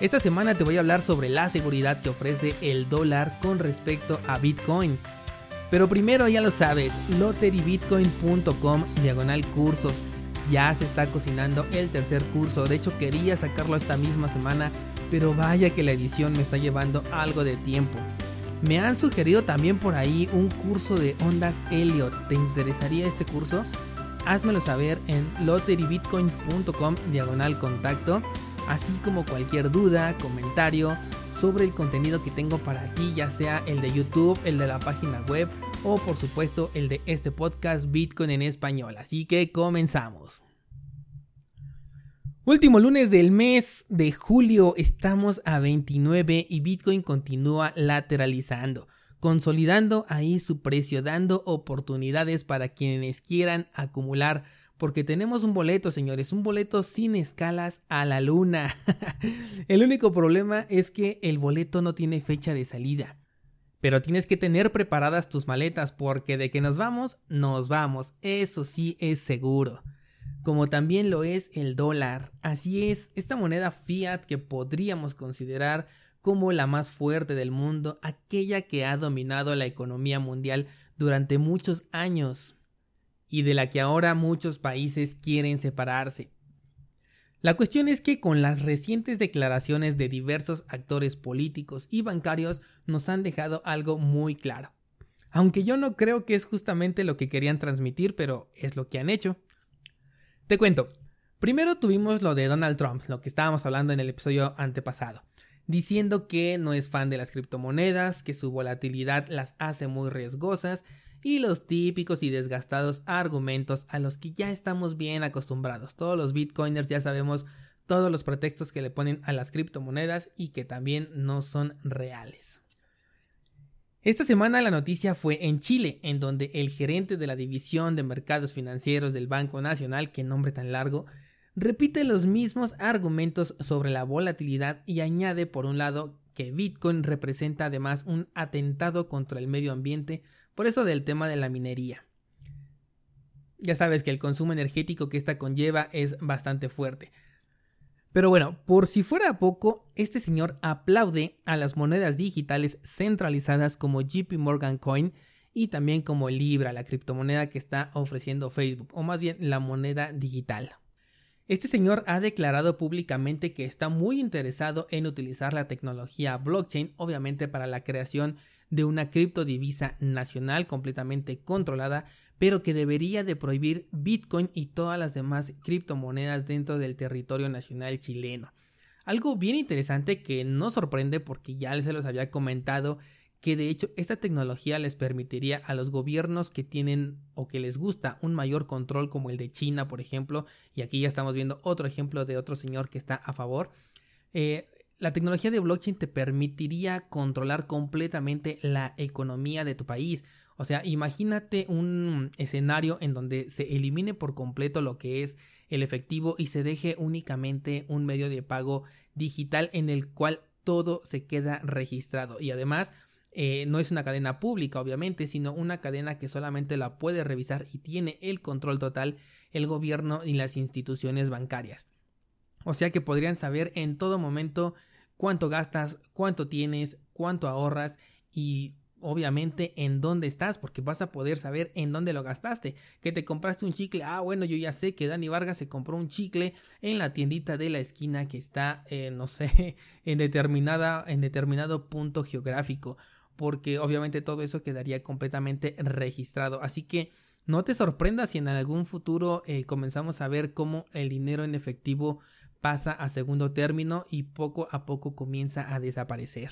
Esta semana te voy a hablar sobre la seguridad que ofrece el dólar con respecto a Bitcoin. Pero primero ya lo sabes, lotterybitcoin.com diagonal cursos. Ya se está cocinando el tercer curso, de hecho quería sacarlo esta misma semana, pero vaya que la edición me está llevando algo de tiempo. Me han sugerido también por ahí un curso de ondas Elliot. ¿Te interesaría este curso? Házmelo saber en lotterybitcoin.com diagonal contacto así como cualquier duda, comentario sobre el contenido que tengo para ti, ya sea el de YouTube, el de la página web o por supuesto el de este podcast Bitcoin en español. Así que comenzamos. Último lunes del mes de julio, estamos a 29 y Bitcoin continúa lateralizando, consolidando ahí su precio, dando oportunidades para quienes quieran acumular porque tenemos un boleto, señores, un boleto sin escalas a la luna. el único problema es que el boleto no tiene fecha de salida. Pero tienes que tener preparadas tus maletas porque de que nos vamos, nos vamos. Eso sí es seguro. Como también lo es el dólar. Así es, esta moneda fiat que podríamos considerar como la más fuerte del mundo, aquella que ha dominado la economía mundial durante muchos años y de la que ahora muchos países quieren separarse. La cuestión es que con las recientes declaraciones de diversos actores políticos y bancarios nos han dejado algo muy claro. Aunque yo no creo que es justamente lo que querían transmitir, pero es lo que han hecho. Te cuento. Primero tuvimos lo de Donald Trump, lo que estábamos hablando en el episodio antepasado, diciendo que no es fan de las criptomonedas, que su volatilidad las hace muy riesgosas, y los típicos y desgastados argumentos a los que ya estamos bien acostumbrados. Todos los bitcoiners ya sabemos todos los pretextos que le ponen a las criptomonedas y que también no son reales. Esta semana la noticia fue en Chile, en donde el gerente de la División de Mercados Financieros del Banco Nacional, que nombre tan largo, repite los mismos argumentos sobre la volatilidad y añade por un lado que Bitcoin representa además un atentado contra el medio ambiente por eso del tema de la minería. Ya sabes que el consumo energético que esta conlleva es bastante fuerte. Pero bueno, por si fuera poco, este señor aplaude a las monedas digitales centralizadas como JP Morgan Coin y también como Libra, la criptomoneda que está ofreciendo Facebook, o más bien la moneda digital. Este señor ha declarado públicamente que está muy interesado en utilizar la tecnología blockchain, obviamente para la creación de una criptodivisa nacional completamente controlada, pero que debería de prohibir Bitcoin y todas las demás criptomonedas dentro del territorio nacional chileno. Algo bien interesante que no sorprende porque ya se los había comentado que de hecho esta tecnología les permitiría a los gobiernos que tienen o que les gusta un mayor control como el de China por ejemplo y aquí ya estamos viendo otro ejemplo de otro señor que está a favor eh, la tecnología de blockchain te permitiría controlar completamente la economía de tu país. O sea, imagínate un escenario en donde se elimine por completo lo que es el efectivo y se deje únicamente un medio de pago digital en el cual todo se queda registrado. Y además, eh, no es una cadena pública, obviamente, sino una cadena que solamente la puede revisar y tiene el control total el gobierno y las instituciones bancarias. O sea que podrían saber en todo momento cuánto gastas, cuánto tienes, cuánto ahorras y obviamente en dónde estás, porque vas a poder saber en dónde lo gastaste. Que te compraste un chicle, ah, bueno, yo ya sé que Dani Vargas se compró un chicle en la tiendita de la esquina que está, eh, no sé, en determinada, en determinado punto geográfico, porque obviamente todo eso quedaría completamente registrado. Así que no te sorprendas si en algún futuro eh, comenzamos a ver cómo el dinero en efectivo pasa a segundo término y poco a poco comienza a desaparecer.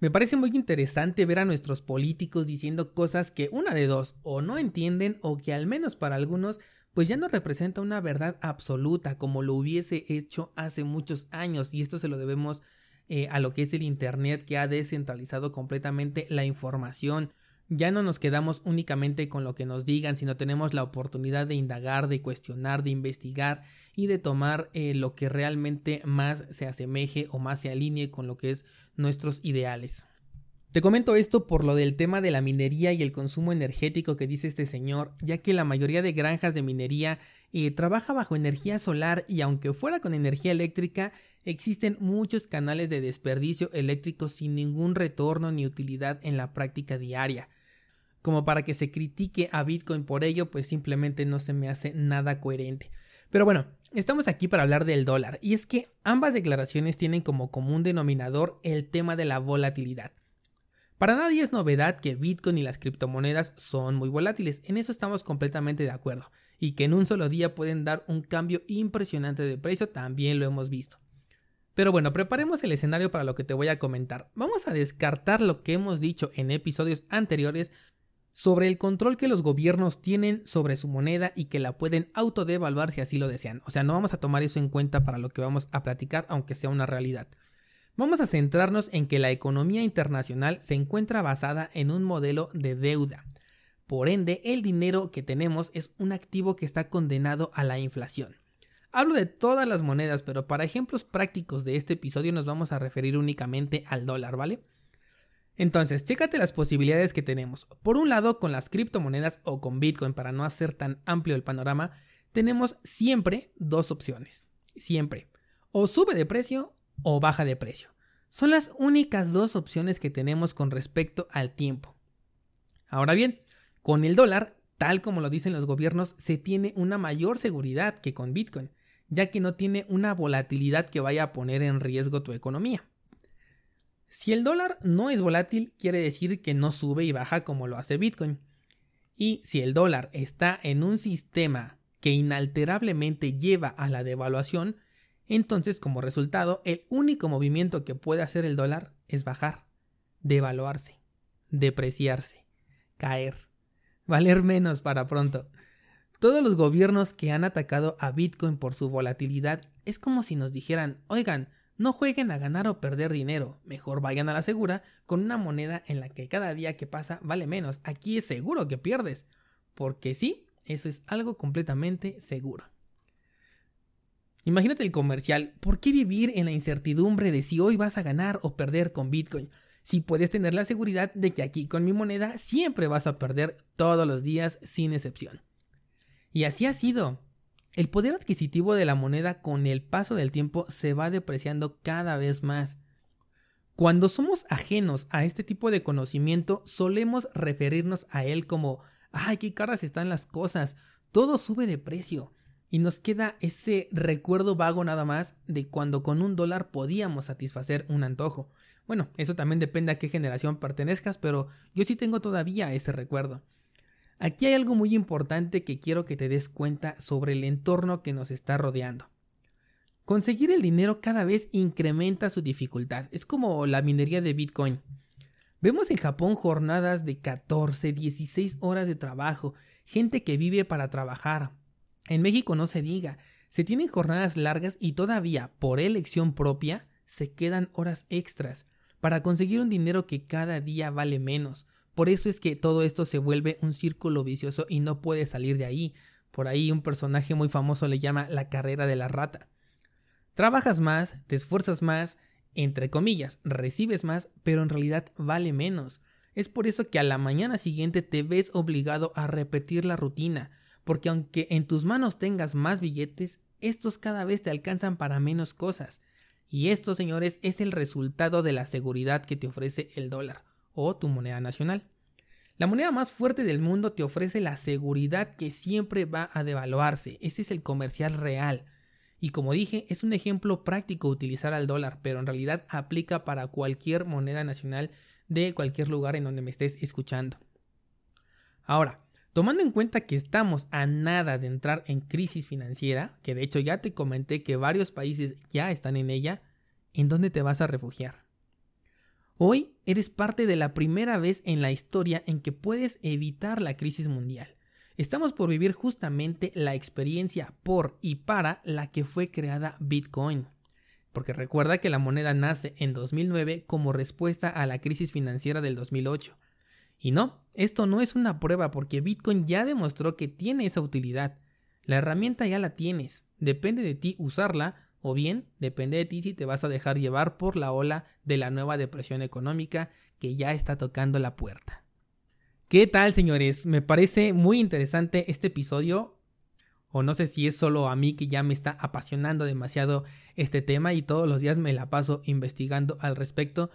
Me parece muy interesante ver a nuestros políticos diciendo cosas que una de dos o no entienden o que al menos para algunos pues ya no representa una verdad absoluta como lo hubiese hecho hace muchos años y esto se lo debemos eh, a lo que es el Internet que ha descentralizado completamente la información. Ya no nos quedamos únicamente con lo que nos digan, sino tenemos la oportunidad de indagar, de cuestionar, de investigar y de tomar eh, lo que realmente más se asemeje o más se alinee con lo que es nuestros ideales. Te comento esto por lo del tema de la minería y el consumo energético que dice este señor, ya que la mayoría de granjas de minería eh, trabaja bajo energía solar y aunque fuera con energía eléctrica, existen muchos canales de desperdicio eléctrico sin ningún retorno ni utilidad en la práctica diaria. Como para que se critique a Bitcoin por ello, pues simplemente no se me hace nada coherente. Pero bueno, estamos aquí para hablar del dólar, y es que ambas declaraciones tienen como común denominador el tema de la volatilidad. Para nadie es novedad que Bitcoin y las criptomonedas son muy volátiles, en eso estamos completamente de acuerdo, y que en un solo día pueden dar un cambio impresionante de precio también lo hemos visto. Pero bueno, preparemos el escenario para lo que te voy a comentar. Vamos a descartar lo que hemos dicho en episodios anteriores sobre el control que los gobiernos tienen sobre su moneda y que la pueden autodevaluar si así lo desean. O sea, no vamos a tomar eso en cuenta para lo que vamos a platicar, aunque sea una realidad. Vamos a centrarnos en que la economía internacional se encuentra basada en un modelo de deuda. Por ende, el dinero que tenemos es un activo que está condenado a la inflación. Hablo de todas las monedas, pero para ejemplos prácticos de este episodio nos vamos a referir únicamente al dólar, ¿vale? Entonces, chécate las posibilidades que tenemos. Por un lado, con las criptomonedas o con Bitcoin, para no hacer tan amplio el panorama, tenemos siempre dos opciones. Siempre. O sube de precio o baja de precio. Son las únicas dos opciones que tenemos con respecto al tiempo. Ahora bien, con el dólar, tal como lo dicen los gobiernos, se tiene una mayor seguridad que con Bitcoin ya que no tiene una volatilidad que vaya a poner en riesgo tu economía. Si el dólar no es volátil, quiere decir que no sube y baja como lo hace Bitcoin. Y si el dólar está en un sistema que inalterablemente lleva a la devaluación, entonces como resultado el único movimiento que puede hacer el dólar es bajar, devaluarse, depreciarse, caer, valer menos para pronto. Todos los gobiernos que han atacado a Bitcoin por su volatilidad es como si nos dijeran, oigan, no jueguen a ganar o perder dinero, mejor vayan a la segura con una moneda en la que cada día que pasa vale menos. Aquí es seguro que pierdes, porque sí, eso es algo completamente seguro. Imagínate el comercial, ¿por qué vivir en la incertidumbre de si hoy vas a ganar o perder con Bitcoin? Si puedes tener la seguridad de que aquí con mi moneda siempre vas a perder todos los días sin excepción. Y así ha sido. El poder adquisitivo de la moneda con el paso del tiempo se va depreciando cada vez más. Cuando somos ajenos a este tipo de conocimiento, solemos referirnos a él como, ay, qué caras están las cosas, todo sube de precio. Y nos queda ese recuerdo vago nada más de cuando con un dólar podíamos satisfacer un antojo. Bueno, eso también depende a qué generación pertenezcas, pero yo sí tengo todavía ese recuerdo. Aquí hay algo muy importante que quiero que te des cuenta sobre el entorno que nos está rodeando. Conseguir el dinero cada vez incrementa su dificultad. Es como la minería de Bitcoin. Vemos en Japón jornadas de 14, 16 horas de trabajo, gente que vive para trabajar. En México no se diga, se tienen jornadas largas y todavía, por elección propia, se quedan horas extras para conseguir un dinero que cada día vale menos. Por eso es que todo esto se vuelve un círculo vicioso y no puede salir de ahí. Por ahí un personaje muy famoso le llama la carrera de la rata. Trabajas más, te esfuerzas más, entre comillas, recibes más, pero en realidad vale menos. Es por eso que a la mañana siguiente te ves obligado a repetir la rutina, porque aunque en tus manos tengas más billetes, estos cada vez te alcanzan para menos cosas. Y esto, señores, es el resultado de la seguridad que te ofrece el dólar o tu moneda nacional. La moneda más fuerte del mundo te ofrece la seguridad que siempre va a devaluarse. Ese es el comercial real. Y como dije, es un ejemplo práctico utilizar al dólar, pero en realidad aplica para cualquier moneda nacional de cualquier lugar en donde me estés escuchando. Ahora, tomando en cuenta que estamos a nada de entrar en crisis financiera, que de hecho ya te comenté que varios países ya están en ella, ¿en dónde te vas a refugiar? Hoy eres parte de la primera vez en la historia en que puedes evitar la crisis mundial. Estamos por vivir justamente la experiencia por y para la que fue creada Bitcoin. porque recuerda que la moneda nace en 2009 como respuesta a la crisis financiera del 2008. Y no, esto no es una prueba porque Bitcoin ya demostró que tiene esa utilidad. La herramienta ya la tienes, depende de ti usarla o bien depende de ti si te vas a dejar llevar por la ola de la nueva depresión económica que ya está tocando la puerta. ¿Qué tal, señores? Me parece muy interesante este episodio. O no sé si es solo a mí que ya me está apasionando demasiado este tema y todos los días me la paso investigando al respecto.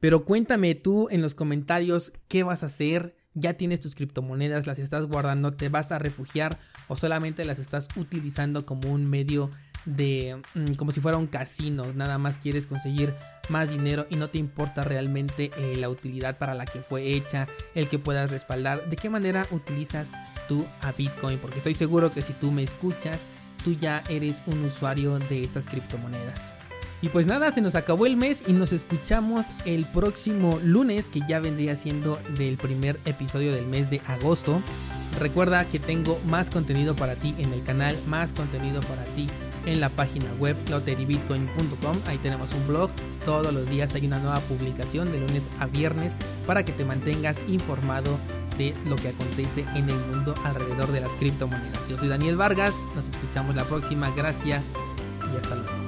Pero cuéntame tú en los comentarios qué vas a hacer. ¿Ya tienes tus criptomonedas? ¿Las estás guardando? ¿Te vas a refugiar? ¿O solamente las estás utilizando como un medio mm, como si fuera un casino, nada más quieres conseguir más dinero y no te importa realmente eh, la utilidad para la que fue hecha, el que puedas respaldar, de qué manera utilizas tú a Bitcoin, porque estoy seguro que si tú me escuchas, tú ya eres un usuario de estas criptomonedas. Y pues nada, se nos acabó el mes y nos escuchamos el próximo lunes, que ya vendría siendo del primer episodio del mes de agosto. Recuerda que tengo más contenido para ti en el canal, más contenido para ti en la página web loterybitcoin.com. Ahí tenemos un blog. Todos los días hay una nueva publicación de lunes a viernes para que te mantengas informado de lo que acontece en el mundo alrededor de las criptomonedas. Yo soy Daniel Vargas, nos escuchamos la próxima, gracias y hasta luego.